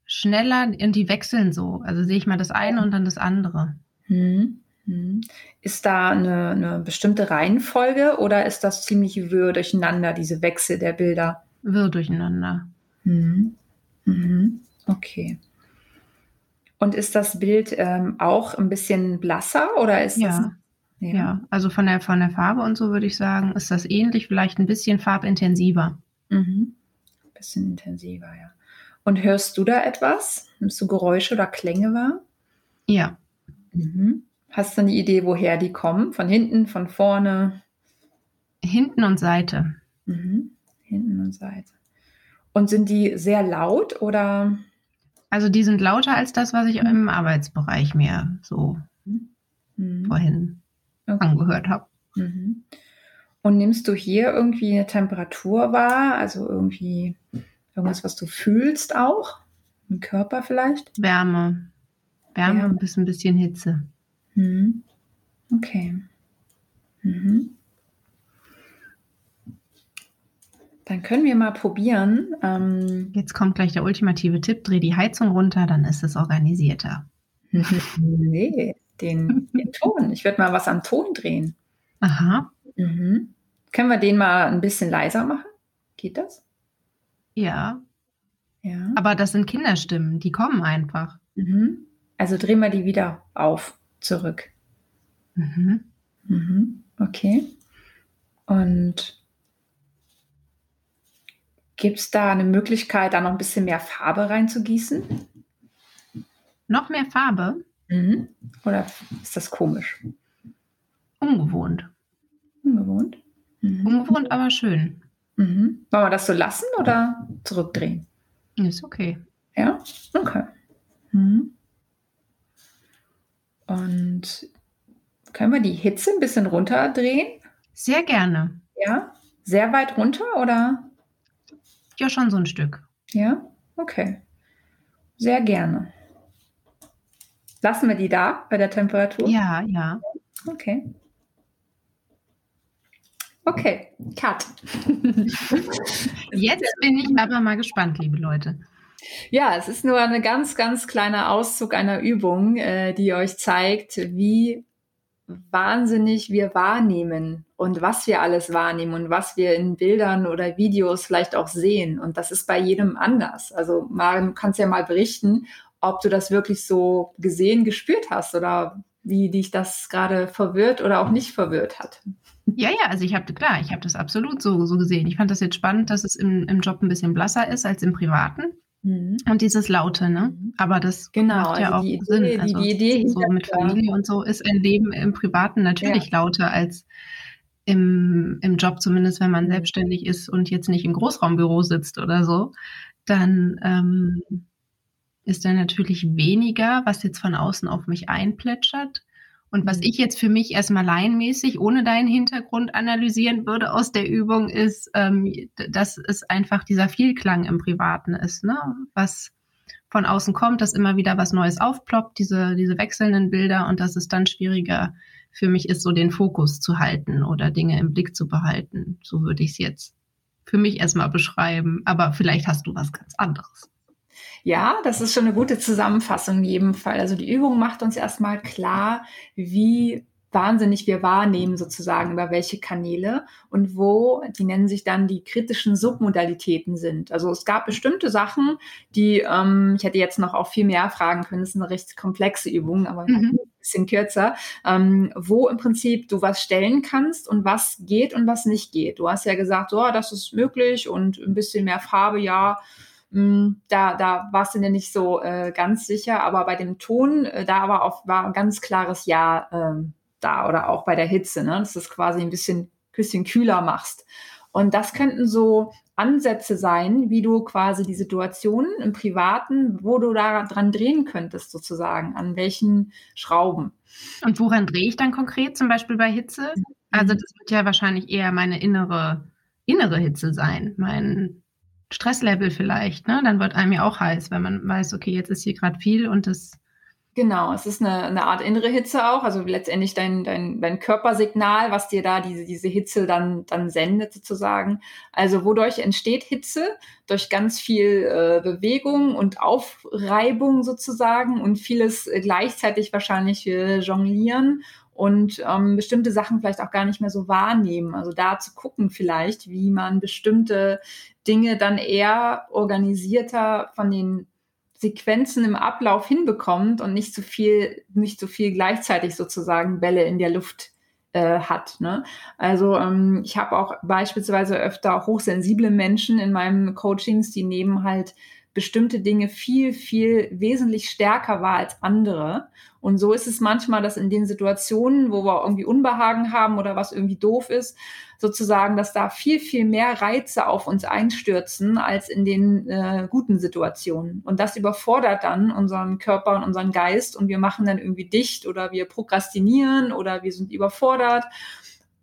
schneller und die wechseln so. Also sehe ich mal das eine und dann das andere. Mhm. Mhm. Ist da eine, eine, bestimmte Reihenfolge oder ist das ziemlich wirr durcheinander, diese Wechsel der Bilder? Wirr durcheinander. Mhm. Mhm. Okay. Und ist das Bild ähm, auch ein bisschen blasser oder ist ja. das? Ja. ja, also von der, von der Farbe und so würde ich sagen, ist das ähnlich, vielleicht ein bisschen farbintensiver. Mhm. Ein bisschen intensiver, ja. Und hörst du da etwas? Nimmst du Geräusche oder Klänge wahr? Ja. Mhm. Hast du eine Idee, woher die kommen? Von hinten, von vorne? Hinten und Seite. Mhm. Hinten und Seite. Und sind die sehr laut oder? Also die sind lauter als das, was ich mhm. im Arbeitsbereich mir so mhm. vorhin okay. angehört habe. Mhm. Und nimmst du hier irgendwie eine Temperatur wahr? Also irgendwie irgendwas, was du fühlst auch? Im Körper vielleicht? Wärme. Wärme, Wärme. und bis ein bisschen Hitze. Mhm. Okay. Mhm. Dann können wir mal probieren. Ähm, Jetzt kommt gleich der ultimative Tipp: dreh die Heizung runter, dann ist es organisierter. nee, den, den Ton. Ich werde mal was am Ton drehen. Aha. Mhm. Können wir den mal ein bisschen leiser machen? Geht das? Ja. Ja. Aber das sind Kinderstimmen, die kommen einfach. Mhm. Also drehen wir die wieder auf, zurück. Mhm. Mhm. Okay. Und gibt es da eine Möglichkeit, da noch ein bisschen mehr Farbe reinzugießen? Noch mehr Farbe? Mhm. Oder ist das komisch? Ungewohnt. Ungewohnt? Mhm. Ungewohnt, aber schön. Mhm. Wollen wir das so lassen oder zurückdrehen? Ist okay. Ja? Okay. Mhm. Und können wir die Hitze ein bisschen runterdrehen? Sehr gerne. Ja? Sehr weit runter oder? Ja, schon so ein Stück. Ja? Okay. Sehr gerne. Lassen wir die da bei der Temperatur? Ja, ja. Okay. Okay, Cut. Jetzt bin ich aber mal gespannt, liebe Leute. Ja, es ist nur ein ganz, ganz kleiner Auszug einer Übung, äh, die euch zeigt, wie wahnsinnig wir wahrnehmen und was wir alles wahrnehmen und was wir in Bildern oder Videos vielleicht auch sehen. Und das ist bei jedem anders. Also Maren, du kannst ja mal berichten, ob du das wirklich so gesehen, gespürt hast oder wie dich das gerade verwirrt oder auch nicht verwirrt hat. Ja, ja, also ich habe, klar, ich habe das absolut so, so gesehen. Ich fand das jetzt spannend, dass es im, im Job ein bisschen blasser ist als im Privaten. Mhm. Und dieses Laute, ne? Mhm. Aber das genau, macht ja also auch die Sinn. Idee, also die Idee so mit Familie und so ist ein Leben im Privaten natürlich ja. lauter als im, im Job, zumindest wenn man mhm. selbstständig ist und jetzt nicht im Großraumbüro sitzt oder so. Dann ähm, ist da natürlich weniger, was jetzt von außen auf mich einplätschert. Und was mhm. ich jetzt für mich erstmal laienmäßig ohne deinen Hintergrund analysieren würde aus der Übung, ist, ähm, dass es einfach dieser Vielklang im Privaten ist, ne? was von außen kommt, dass immer wieder was Neues aufploppt, diese, diese wechselnden Bilder und dass es dann schwieriger für mich ist, so den Fokus zu halten oder Dinge im Blick zu behalten. So würde ich es jetzt für mich erstmal beschreiben. Aber vielleicht hast du was ganz anderes. Ja, das ist schon eine gute Zusammenfassung in jedem Fall. Also die Übung macht uns erstmal klar, wie wahnsinnig wir wahrnehmen sozusagen über welche Kanäle und wo, die nennen sich dann die kritischen Submodalitäten sind. Also es gab bestimmte Sachen, die, ähm, ich hätte jetzt noch auch viel mehr fragen können, das ist eine recht komplexe Übung, aber mhm. ein bisschen kürzer, ähm, wo im Prinzip du was stellen kannst und was geht und was nicht geht. Du hast ja gesagt, oh, das ist möglich und ein bisschen mehr Farbe, ja, da, da warst du dir nicht so äh, ganz sicher, aber bei dem Ton, äh, da war, auch, war ein ganz klares Ja äh, da oder auch bei der Hitze, ne? dass du es quasi ein bisschen, bisschen kühler machst. Und das könnten so Ansätze sein, wie du quasi die Situationen im Privaten, wo du da dran drehen könntest, sozusagen, an welchen Schrauben. Und woran drehe ich dann konkret, zum Beispiel bei Hitze? Also das wird ja wahrscheinlich eher meine innere, innere Hitze sein, mein Stresslevel vielleicht, ne? Dann wird einem ja auch heiß, wenn man weiß, okay, jetzt ist hier gerade viel und das. Genau, es ist eine, eine Art innere Hitze auch, also letztendlich dein, dein, dein Körpersignal, was dir da diese, diese Hitze dann, dann sendet sozusagen. Also wodurch entsteht Hitze? Durch ganz viel äh, Bewegung und Aufreibung sozusagen und vieles gleichzeitig wahrscheinlich äh, jonglieren und ähm, bestimmte Sachen vielleicht auch gar nicht mehr so wahrnehmen. Also da zu gucken vielleicht, wie man bestimmte Dinge dann eher organisierter von den Sequenzen im Ablauf hinbekommt und nicht so viel, nicht so viel gleichzeitig sozusagen Bälle in der Luft äh, hat. Ne? Also ähm, ich habe auch beispielsweise öfter hochsensible Menschen in meinen Coachings, die nehmen halt bestimmte Dinge viel, viel wesentlich stärker wahr als andere. Und so ist es manchmal, dass in den Situationen, wo wir irgendwie Unbehagen haben oder was irgendwie doof ist, sozusagen, dass da viel, viel mehr Reize auf uns einstürzen als in den äh, guten Situationen. Und das überfordert dann unseren Körper und unseren Geist und wir machen dann irgendwie dicht oder wir prokrastinieren oder wir sind überfordert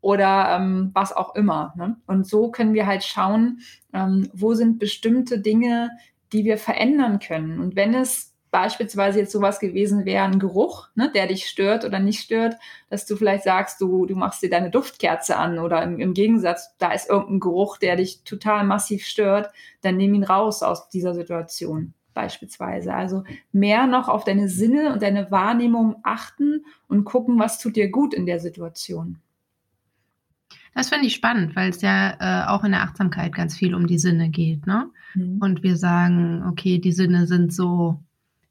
oder ähm, was auch immer. Ne? Und so können wir halt schauen, ähm, wo sind bestimmte Dinge, die wir verändern können. Und wenn es beispielsweise jetzt sowas gewesen wäre, ein Geruch, ne, der dich stört oder nicht stört, dass du vielleicht sagst, du, du machst dir deine Duftkerze an oder im, im Gegensatz, da ist irgendein Geruch, der dich total massiv stört, dann nimm ihn raus aus dieser Situation beispielsweise. Also mehr noch auf deine Sinne und deine Wahrnehmung achten und gucken, was tut dir gut in der Situation. Das finde ich spannend, weil es ja äh, auch in der Achtsamkeit ganz viel um die Sinne geht. Ne? Mhm. Und wir sagen, okay, die Sinne sind so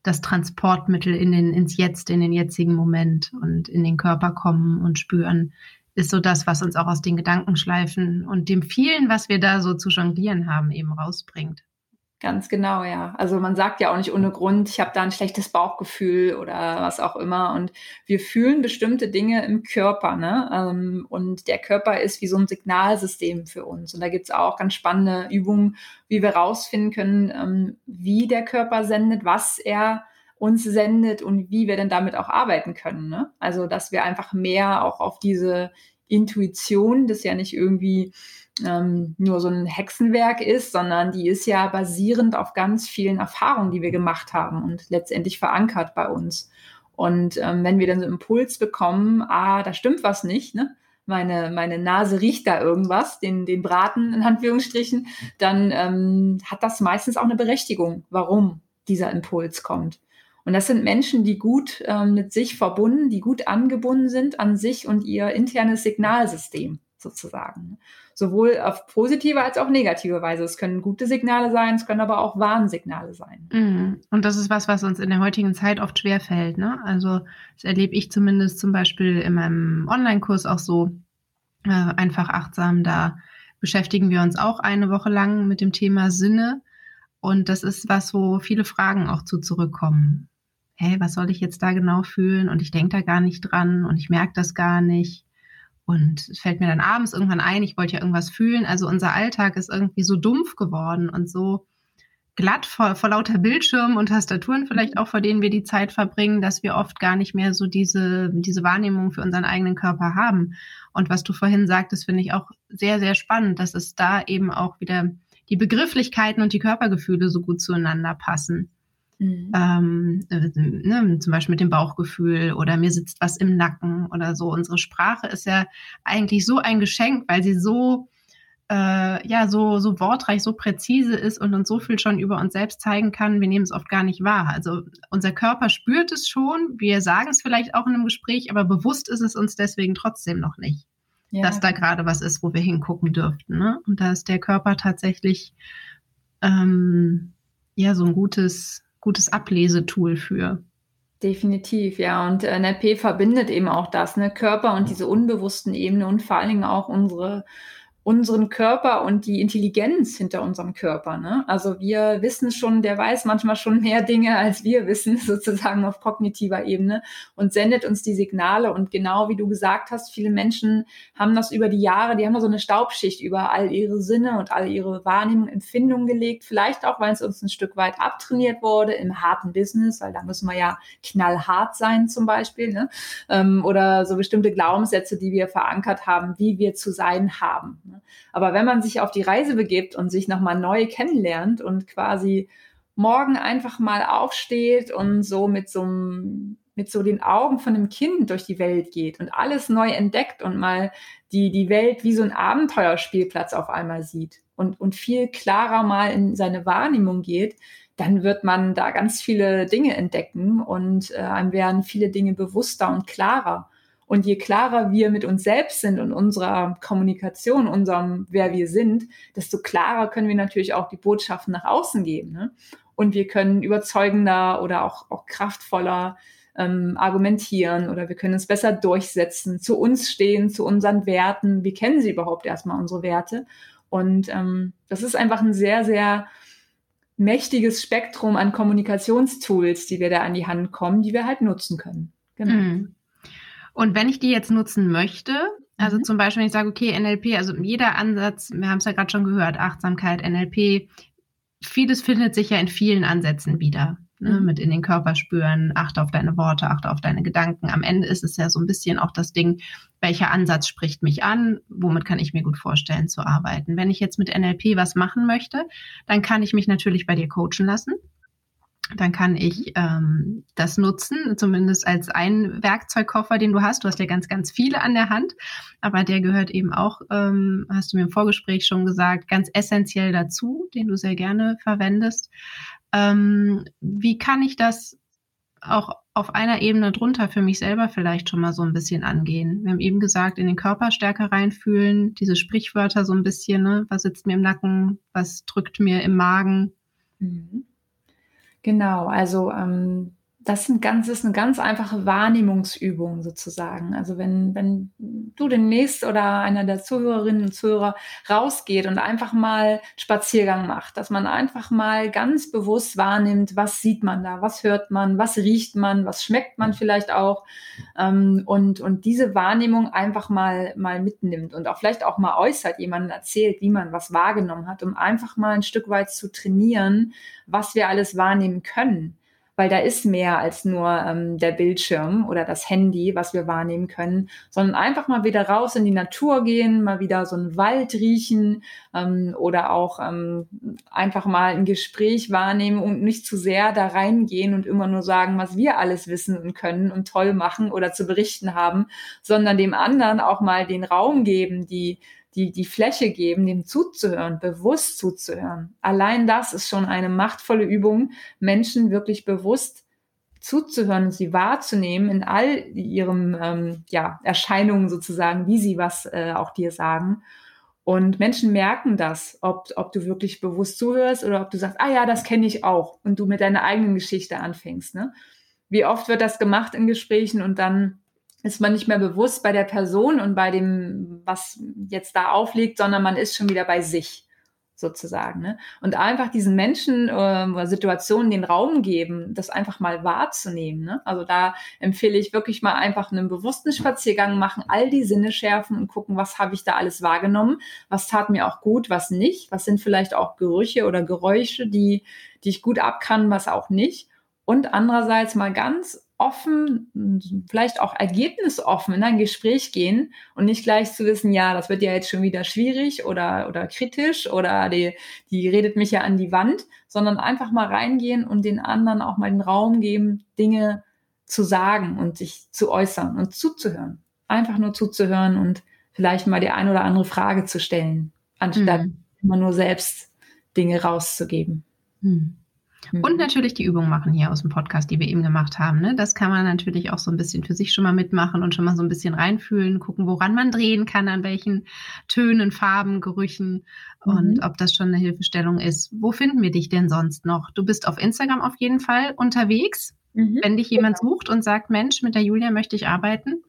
das Transportmittel in den, ins Jetzt, in den jetzigen Moment und in den Körper kommen und spüren, ist so das, was uns auch aus den Gedankenschleifen und dem vielen, was wir da so zu jonglieren haben, eben rausbringt. Ganz genau, ja. Also man sagt ja auch nicht ohne Grund, ich habe da ein schlechtes Bauchgefühl oder was auch immer. Und wir fühlen bestimmte Dinge im Körper, ne? Ähm, und der Körper ist wie so ein Signalsystem für uns. Und da gibt's auch ganz spannende Übungen, wie wir rausfinden können, ähm, wie der Körper sendet, was er uns sendet und wie wir denn damit auch arbeiten können. Ne? Also dass wir einfach mehr auch auf diese Intuition, das ja nicht irgendwie ähm, nur so ein Hexenwerk ist, sondern die ist ja basierend auf ganz vielen Erfahrungen, die wir gemacht haben und letztendlich verankert bei uns. Und ähm, wenn wir dann so einen Impuls bekommen, ah, da stimmt was nicht, ne? meine, meine Nase riecht da irgendwas, den, den Braten in Handführungsstrichen, dann ähm, hat das meistens auch eine Berechtigung, warum dieser Impuls kommt. Und das sind Menschen, die gut ähm, mit sich verbunden, die gut angebunden sind an sich und ihr internes Signalsystem sozusagen sowohl auf positive als auch negative Weise. Es können gute Signale sein, es können aber auch Warnsignale sein. Mhm. Und das ist was, was uns in der heutigen Zeit oft schwerfällt. Ne? Also das erlebe ich zumindest zum Beispiel in meinem Online-Kurs auch so äh, einfach achtsam. Da beschäftigen wir uns auch eine Woche lang mit dem Thema Sinne. Und das ist was, wo viele Fragen auch zu zurückkommen. Hey, was soll ich jetzt da genau fühlen? Und ich denke da gar nicht dran und ich merke das gar nicht. Und es fällt mir dann abends irgendwann ein, ich wollte ja irgendwas fühlen. Also unser Alltag ist irgendwie so dumpf geworden und so glatt vor, vor lauter Bildschirmen und Tastaturen vielleicht auch, vor denen wir die Zeit verbringen, dass wir oft gar nicht mehr so diese, diese Wahrnehmung für unseren eigenen Körper haben. Und was du vorhin sagtest, finde ich auch sehr, sehr spannend, dass es da eben auch wieder die Begrifflichkeiten und die Körpergefühle so gut zueinander passen. Mhm. Ähm, äh, ne, zum Beispiel mit dem Bauchgefühl oder mir sitzt was im Nacken oder so. Unsere Sprache ist ja eigentlich so ein Geschenk, weil sie so äh, ja so so wortreich, so präzise ist und uns so viel schon über uns selbst zeigen kann. Wir nehmen es oft gar nicht wahr. Also unser Körper spürt es schon. Wir sagen es vielleicht auch in einem Gespräch, aber bewusst ist es uns deswegen trotzdem noch nicht, ja. dass da gerade was ist, wo wir hingucken dürften. Ne? Und da ist der Körper tatsächlich ähm, ja so ein gutes gutes Ablesetool für. Definitiv, ja. Und äh, NLP verbindet eben auch das, ne? Körper und diese unbewussten Ebene und vor allen Dingen auch unsere unseren Körper und die Intelligenz hinter unserem Körper. Ne? Also wir wissen schon, der weiß manchmal schon mehr Dinge, als wir wissen, sozusagen auf kognitiver Ebene und sendet uns die Signale. Und genau wie du gesagt hast, viele Menschen haben das über die Jahre, die haben da so eine Staubschicht über all ihre Sinne und all ihre Wahrnehmungen, Empfindungen gelegt. Vielleicht auch, weil es uns ein Stück weit abtrainiert wurde im harten Business, weil da müssen wir ja knallhart sein zum Beispiel. Ne? Ähm, oder so bestimmte Glaubenssätze, die wir verankert haben, wie wir zu sein haben. Ne? Aber wenn man sich auf die Reise begibt und sich nochmal neu kennenlernt und quasi morgen einfach mal aufsteht und so mit so mit so den Augen von einem Kind durch die Welt geht und alles neu entdeckt und mal die, die Welt wie so ein Abenteuerspielplatz auf einmal sieht und, und viel klarer mal in seine Wahrnehmung geht, dann wird man da ganz viele Dinge entdecken und äh, einem werden viele Dinge bewusster und klarer. Und je klarer wir mit uns selbst sind und unserer Kommunikation, unserem, wer wir sind, desto klarer können wir natürlich auch die Botschaften nach außen geben. Ne? Und wir können überzeugender oder auch, auch kraftvoller ähm, argumentieren oder wir können es besser durchsetzen, zu uns stehen, zu unseren Werten. Wie kennen sie überhaupt erstmal unsere Werte? Und ähm, das ist einfach ein sehr, sehr mächtiges Spektrum an Kommunikationstools, die wir da an die Hand kommen, die wir halt nutzen können. Genau. Mm. Und wenn ich die jetzt nutzen möchte, also mhm. zum Beispiel, wenn ich sage, okay, NLP, also jeder Ansatz, wir haben es ja gerade schon gehört, Achtsamkeit, NLP, vieles findet sich ja in vielen Ansätzen wieder. Ne, mhm. mit in den Körper spüren, achte auf deine Worte, achte auf deine Gedanken. Am Ende ist es ja so ein bisschen auch das Ding, welcher Ansatz spricht mich an, womit kann ich mir gut vorstellen zu arbeiten. Wenn ich jetzt mit NLP was machen möchte, dann kann ich mich natürlich bei dir coachen lassen dann kann ich ähm, das nutzen, zumindest als ein Werkzeugkoffer, den du hast. Du hast ja ganz, ganz viele an der Hand, aber der gehört eben auch, ähm, hast du mir im Vorgespräch schon gesagt, ganz essentiell dazu, den du sehr gerne verwendest. Ähm, wie kann ich das auch auf einer Ebene drunter für mich selber vielleicht schon mal so ein bisschen angehen? Wir haben eben gesagt, in den Körper stärker reinfühlen, diese Sprichwörter so ein bisschen, ne? was sitzt mir im Nacken, was drückt mir im Magen. Mhm. Genau, also ähm, das sind ganz, ist eine ganz einfache Wahrnehmungsübung sozusagen. Also wenn, wenn du demnächst oder einer der Zuhörerinnen und Zuhörer rausgeht und einfach mal Spaziergang macht, dass man einfach mal ganz bewusst wahrnimmt, was sieht man da, was hört man, was riecht man, was schmeckt man vielleicht auch ähm, und, und diese Wahrnehmung einfach mal, mal mitnimmt und auch vielleicht auch mal äußert, jemanden erzählt, wie man was wahrgenommen hat, um einfach mal ein Stück weit zu trainieren, was wir alles wahrnehmen können weil da ist mehr als nur ähm, der Bildschirm oder das Handy, was wir wahrnehmen können, sondern einfach mal wieder raus in die Natur gehen, mal wieder so einen Wald riechen ähm, oder auch ähm, einfach mal ein Gespräch wahrnehmen und nicht zu sehr da reingehen und immer nur sagen, was wir alles wissen und können und toll machen oder zu berichten haben, sondern dem anderen auch mal den Raum geben, die die, die Fläche geben, dem zuzuhören, bewusst zuzuhören. Allein das ist schon eine machtvolle Übung, Menschen wirklich bewusst zuzuhören und sie wahrzunehmen in all ihren ähm, ja, Erscheinungen sozusagen, wie sie was äh, auch dir sagen. Und Menschen merken das, ob, ob du wirklich bewusst zuhörst oder ob du sagst, ah ja, das kenne ich auch und du mit deiner eigenen Geschichte anfängst. Ne? Wie oft wird das gemacht in Gesprächen und dann ist man nicht mehr bewusst bei der Person und bei dem, was jetzt da aufliegt, sondern man ist schon wieder bei sich sozusagen. Ne? Und einfach diesen Menschen äh, oder Situationen den Raum geben, das einfach mal wahrzunehmen. Ne? Also da empfehle ich wirklich mal einfach einen bewussten Spaziergang machen, all die Sinne schärfen und gucken, was habe ich da alles wahrgenommen, was tat mir auch gut, was nicht, was sind vielleicht auch Gerüche oder Geräusche, die, die ich gut ab kann, was auch nicht. Und andererseits mal ganz offen, vielleicht auch ergebnisoffen in ein Gespräch gehen und nicht gleich zu wissen, ja, das wird ja jetzt schon wieder schwierig oder, oder kritisch oder die, die redet mich ja an die Wand, sondern einfach mal reingehen und den anderen auch mal den Raum geben, Dinge zu sagen und sich zu äußern und zuzuhören. Einfach nur zuzuhören und vielleicht mal die ein oder andere Frage zu stellen, anstatt mhm. immer nur selbst Dinge rauszugeben. Mhm. Und mhm. natürlich die Übung machen hier aus dem Podcast, die wir eben gemacht haben. Ne? Das kann man natürlich auch so ein bisschen für sich schon mal mitmachen und schon mal so ein bisschen reinfühlen, gucken, woran man drehen kann, an welchen Tönen, Farben, Gerüchen mhm. und ob das schon eine Hilfestellung ist. Wo finden wir dich denn sonst noch? Du bist auf Instagram auf jeden Fall unterwegs. Mhm. Wenn dich jemand genau. sucht und sagt, Mensch, mit der Julia möchte ich arbeiten,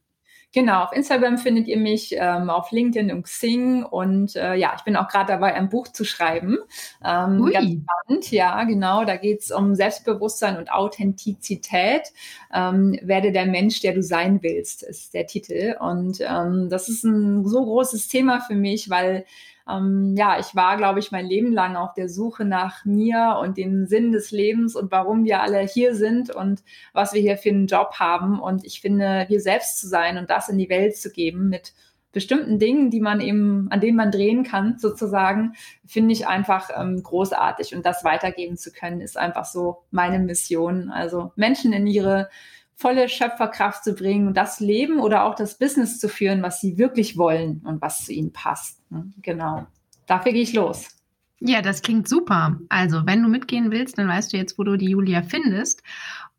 Genau, auf Instagram findet ihr mich, ähm, auf LinkedIn und Xing und äh, ja, ich bin auch gerade dabei, ein Buch zu schreiben. Ähm, ganz spannend, ja, genau. Da geht es um Selbstbewusstsein und Authentizität. Ähm, werde der Mensch, der du sein willst, ist der Titel. Und ähm, das ist ein so großes Thema für mich, weil ähm, ja, ich war, glaube ich, mein Leben lang auf der Suche nach mir und dem Sinn des Lebens und warum wir alle hier sind und was wir hier für einen Job haben. Und ich finde, hier selbst zu sein und das in die Welt zu geben mit bestimmten Dingen, die man eben, an denen man drehen kann, sozusagen, finde ich einfach ähm, großartig. Und das weitergeben zu können, ist einfach so meine Mission. Also Menschen in ihre volle Schöpferkraft zu bringen, das Leben oder auch das Business zu führen, was sie wirklich wollen und was zu ihnen passt. Ne? Genau. Dafür gehe ich los. Ja, das klingt super. Also, wenn du mitgehen willst, dann weißt du jetzt, wo du die Julia findest.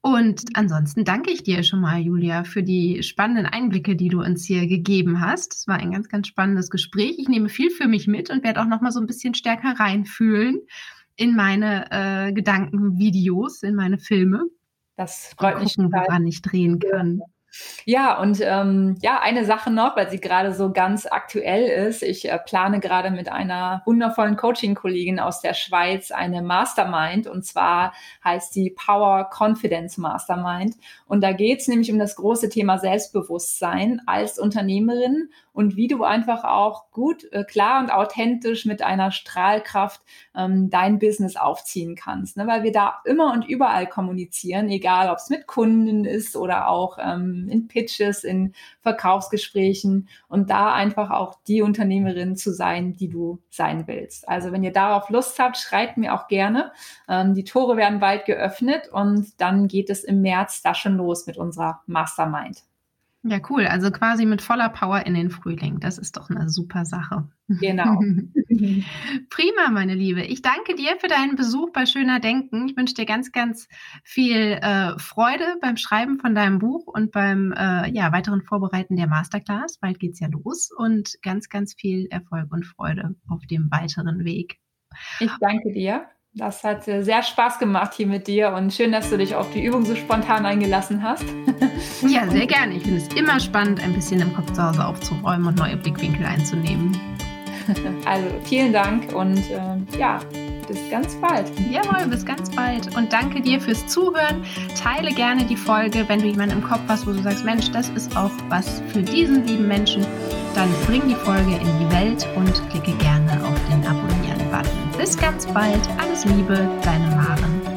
Und ansonsten danke ich dir schon mal, Julia, für die spannenden Einblicke, die du uns hier gegeben hast. Es war ein ganz, ganz spannendes Gespräch. Ich nehme viel für mich mit und werde auch noch mal so ein bisschen stärker reinfühlen in meine äh, Gedankenvideos, in meine Filme. Das freut mich, woran ich drehen kann. Ja, und ähm, ja, eine Sache noch, weil sie gerade so ganz aktuell ist. Ich äh, plane gerade mit einer wundervollen Coaching-Kollegin aus der Schweiz eine Mastermind und zwar heißt sie Power Confidence Mastermind. Und da geht es nämlich um das große Thema Selbstbewusstsein als Unternehmerin und wie du einfach auch gut, äh, klar und authentisch mit einer Strahlkraft ähm, dein Business aufziehen kannst. Ne? Weil wir da immer und überall kommunizieren, egal ob es mit Kunden ist oder auch ähm, in Pitches, in Verkaufsgesprächen und da einfach auch die Unternehmerin zu sein, die du sein willst. Also wenn ihr darauf Lust habt, schreibt mir auch gerne. Ähm, die Tore werden bald geöffnet und dann geht es im März da schon los mit unserer Mastermind. Ja, cool. Also quasi mit voller Power in den Frühling. Das ist doch eine super Sache. Genau. Prima, meine Liebe. Ich danke dir für deinen Besuch bei Schöner Denken. Ich wünsche dir ganz, ganz viel äh, Freude beim Schreiben von deinem Buch und beim äh, ja, weiteren Vorbereiten der Masterclass. Bald geht's ja los und ganz, ganz viel Erfolg und Freude auf dem weiteren Weg. Ich danke dir. Das hat äh, sehr Spaß gemacht hier mit dir und schön, dass du dich auf die Übung so spontan eingelassen hast. ja, sehr gerne. Ich finde es immer spannend, ein bisschen im Kopf zu Hause aufzuräumen und neue Blickwinkel einzunehmen. Also vielen Dank und äh, ja, bis ganz bald. Jawohl, bis ganz bald. Und danke dir fürs Zuhören. Teile gerne die Folge, wenn du jemanden im Kopf hast, wo du sagst, Mensch, das ist auch was für diesen lieben Menschen. Dann bring die Folge in die Welt und klicke gerne auf den Abonnieren-Button. Bis ganz bald. Alles Liebe, deine Maren.